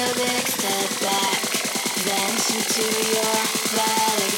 Take a big step back, then to your back.